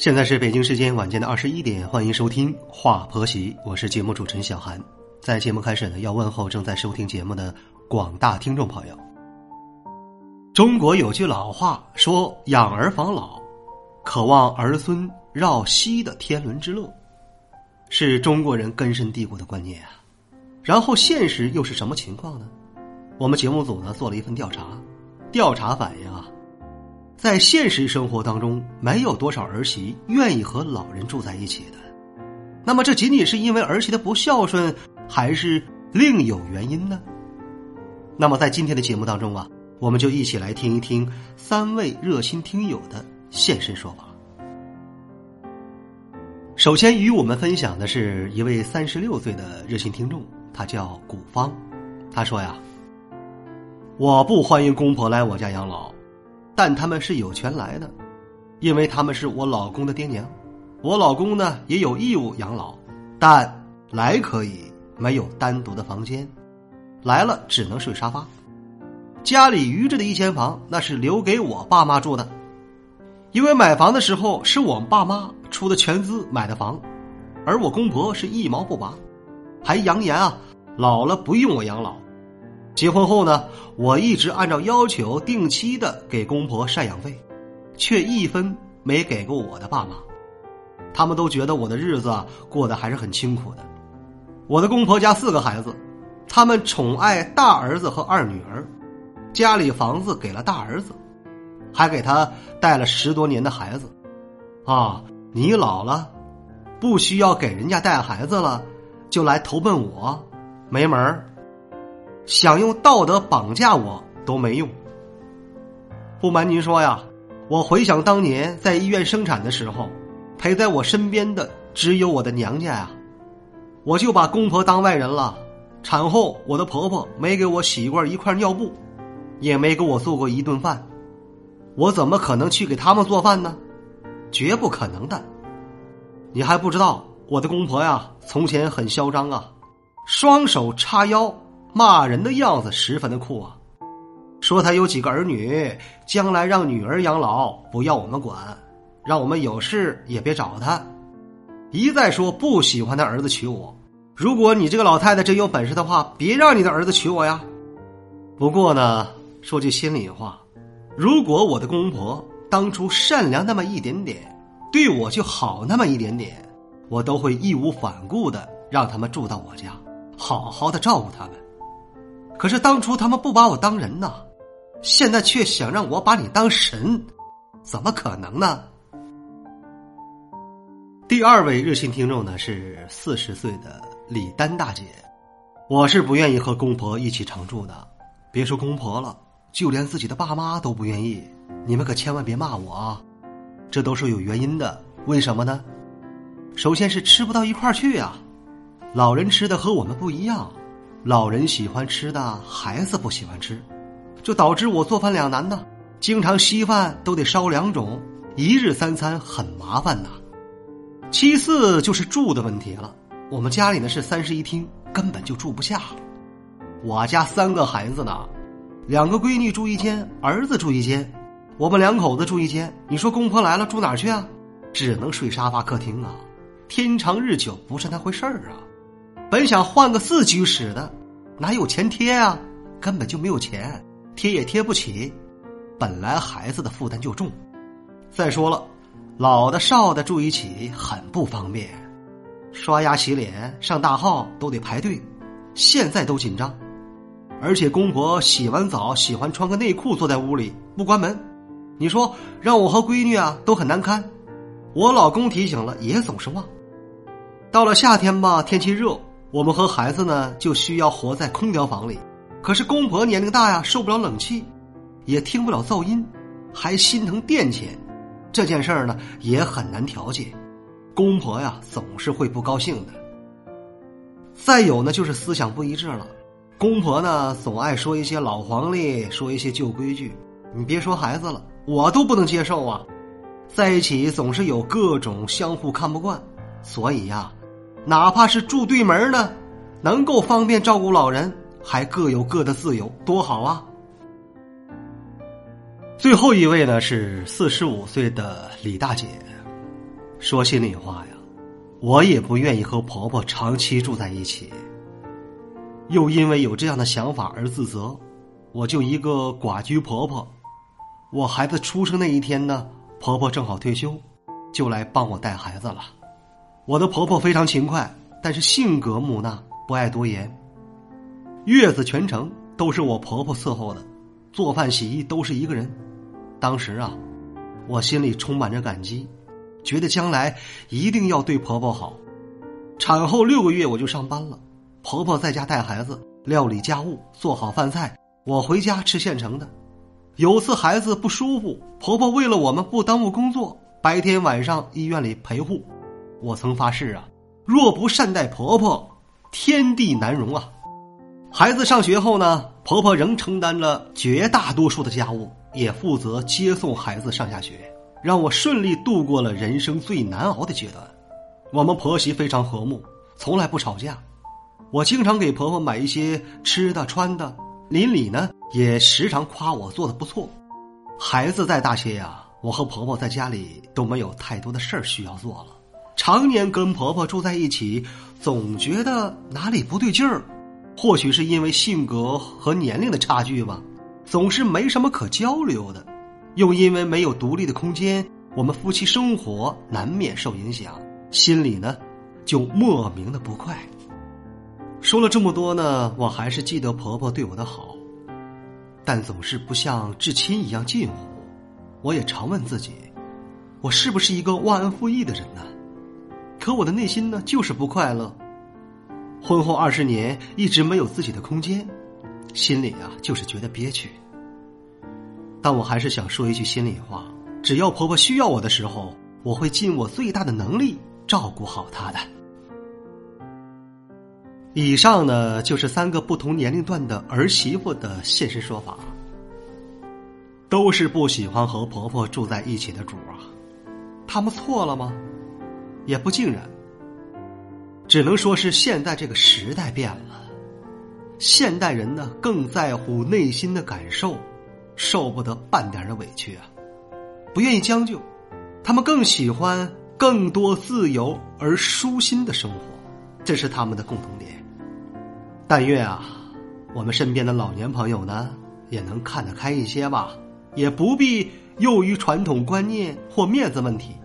现在是北京时间晚间的二十一点，欢迎收听《话婆媳》，我是节目主持人小韩。在节目开始呢，要问候正在收听节目的广大听众朋友。中国有句老话说：“养儿防老，渴望儿孙绕膝的天伦之乐，是中国人根深蒂固的观念啊。”然后现实又是什么情况呢？我们节目组呢做了一份调查，调查反映。在现实生活当中，没有多少儿媳愿意和老人住在一起的。那么，这仅仅是因为儿媳的不孝顺，还是另有原因呢？那么，在今天的节目当中啊，我们就一起来听一听三位热心听友的现身说法。首先与我们分享的是一位三十六岁的热心听众，他叫古芳，他说呀：“我不欢迎公婆来我家养老。”但他们是有权来的，因为他们是我老公的爹娘，我老公呢也有义务养老，但来可以，没有单独的房间，来了只能睡沙发。家里余着的一间房，那是留给我爸妈住的，因为买房的时候是我爸妈出的全资买的房，而我公婆是一毛不拔，还扬言啊，老了不用我养老。结婚后呢，我一直按照要求定期的给公婆赡养费，却一分没给过我的爸妈。他们都觉得我的日子过得还是很清苦的。我的公婆家四个孩子，他们宠爱大儿子和二女儿，家里房子给了大儿子，还给他带了十多年的孩子。啊，你老了，不需要给人家带孩子了，就来投奔我，没门儿。想用道德绑架我都没用。不瞒您说呀，我回想当年在医院生产的时候，陪在我身边的只有我的娘家呀，我就把公婆当外人了。产后我的婆婆没给我洗过一块尿布，也没给我做过一顿饭，我怎么可能去给他们做饭呢？绝不可能的。你还不知道我的公婆呀，从前很嚣张啊，双手叉腰。骂人的样子十分的酷啊，说他有几个儿女，将来让女儿养老，不要我们管，让我们有事也别找他。一再说不喜欢他儿子娶我，如果你这个老太太真有本事的话，别让你的儿子娶我呀。不过呢，说句心里话，如果我的公婆当初善良那么一点点，对我就好那么一点点，我都会义无反顾的让他们住到我家，好好的照顾他们。可是当初他们不把我当人呐，现在却想让我把你当神，怎么可能呢？第二位热心听众呢是四十岁的李丹大姐，我是不愿意和公婆一起常住的，别说公婆了，就连自己的爸妈都不愿意。你们可千万别骂我啊，这都是有原因的。为什么呢？首先是吃不到一块儿去呀，老人吃的和我们不一样。老人喜欢吃的，孩子不喜欢吃，就导致我做饭两难呢。经常稀饭都得烧两种，一日三餐很麻烦呐。其次就是住的问题了，我们家里呢是三室一厅，根本就住不下。我家三个孩子呢，两个闺女住一间，儿子住一间，我们两口子住一间。你说公婆来了住哪去啊？只能睡沙发客厅啊。天长日久不是那回事儿啊。本想换个四居室的，哪有钱贴啊？根本就没有钱，贴也贴不起。本来孩子的负担就重，再说了，老的少的住一起很不方便，刷牙洗脸上大号都得排队，现在都紧张。而且公婆洗完澡喜欢穿个内裤坐在屋里不关门，你说让我和闺女啊都很难堪。我老公提醒了也总是忘。到了夏天吧，天气热。我们和孩子呢，就需要活在空调房里。可是公婆年龄大呀，受不了冷气，也听不了噪音，还心疼电钱，这件事儿呢也很难调解。公婆呀，总是会不高兴的。再有呢，就是思想不一致了。公婆呢，总爱说一些老黄历，说一些旧规矩。你别说孩子了，我都不能接受啊！在一起总是有各种相互看不惯，所以呀，哪怕是住对门呢，能够方便照顾老人，还各有各的自由，多好啊！最后一位呢是四十五岁的李大姐，说心里话呀，我也不愿意和婆婆长期住在一起，又因为有这样的想法而自责，我就一个寡居婆婆。我孩子出生那一天呢，婆婆正好退休，就来帮我带孩子了。我的婆婆非常勤快，但是性格木讷，不爱多言。月子全程都是我婆婆伺候的，做饭洗衣都是一个人。当时啊，我心里充满着感激，觉得将来一定要对婆婆好。产后六个月我就上班了，婆婆在家带孩子、料理家务、做好饭菜，我回家吃现成的。有次孩子不舒服，婆婆为了我们不耽误工作，白天晚上医院里陪护。我曾发誓啊，若不善待婆婆，天地难容啊。孩子上学后呢，婆婆仍承担了绝大多数的家务，也负责接送孩子上下学，让我顺利度过了人生最难熬的阶段。我们婆媳非常和睦，从来不吵架。我经常给婆婆买一些吃的穿的。邻里呢也时常夸我做的不错，孩子再大些呀，我和婆婆在家里都没有太多的事儿需要做了。常年跟婆婆住在一起，总觉得哪里不对劲儿。或许是因为性格和年龄的差距吧，总是没什么可交流的。又因为没有独立的空间，我们夫妻生活难免受影响，心里呢就莫名的不快。说了这么多呢，我还是记得婆婆对我的好，但总是不像至亲一样近乎。我也常问自己，我是不是一个忘恩负义的人呢？可我的内心呢，就是不快乐。婚后二十年一直没有自己的空间，心里啊就是觉得憋屈。但我还是想说一句心里话：只要婆婆需要我的时候，我会尽我最大的能力照顾好她的。以上呢，就是三个不同年龄段的儿媳妇的现实说法，都是不喜欢和婆婆住在一起的主啊。他们错了吗？也不尽然，只能说是现在这个时代变了，现代人呢更在乎内心的感受，受不得半点的委屈啊，不愿意将就，他们更喜欢更多自由而舒心的生活，这是他们的共同点。但愿啊，我们身边的老年朋友呢，也能看得开一些吧，也不必囿于传统观念或面子问题。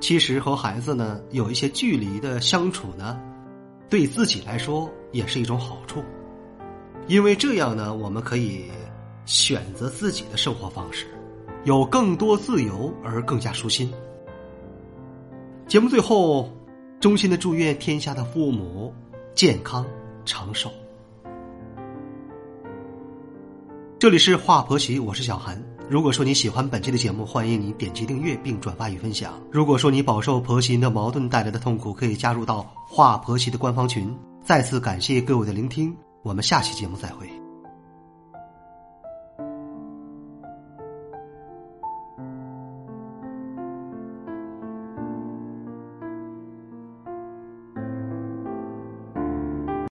其实和孩子呢有一些距离的相处呢，对自己来说也是一种好处，因为这样呢，我们可以选择自己的生活方式，有更多自由而更加舒心。节目最后，衷心的祝愿天下的父母健康。长寿。这里是华婆媳，我是小韩。如果说你喜欢本期的节目，欢迎你点击订阅并转发与分享。如果说你饱受婆媳的矛盾带来的痛苦，可以加入到华婆媳的官方群。再次感谢各位的聆听，我们下期节目再会。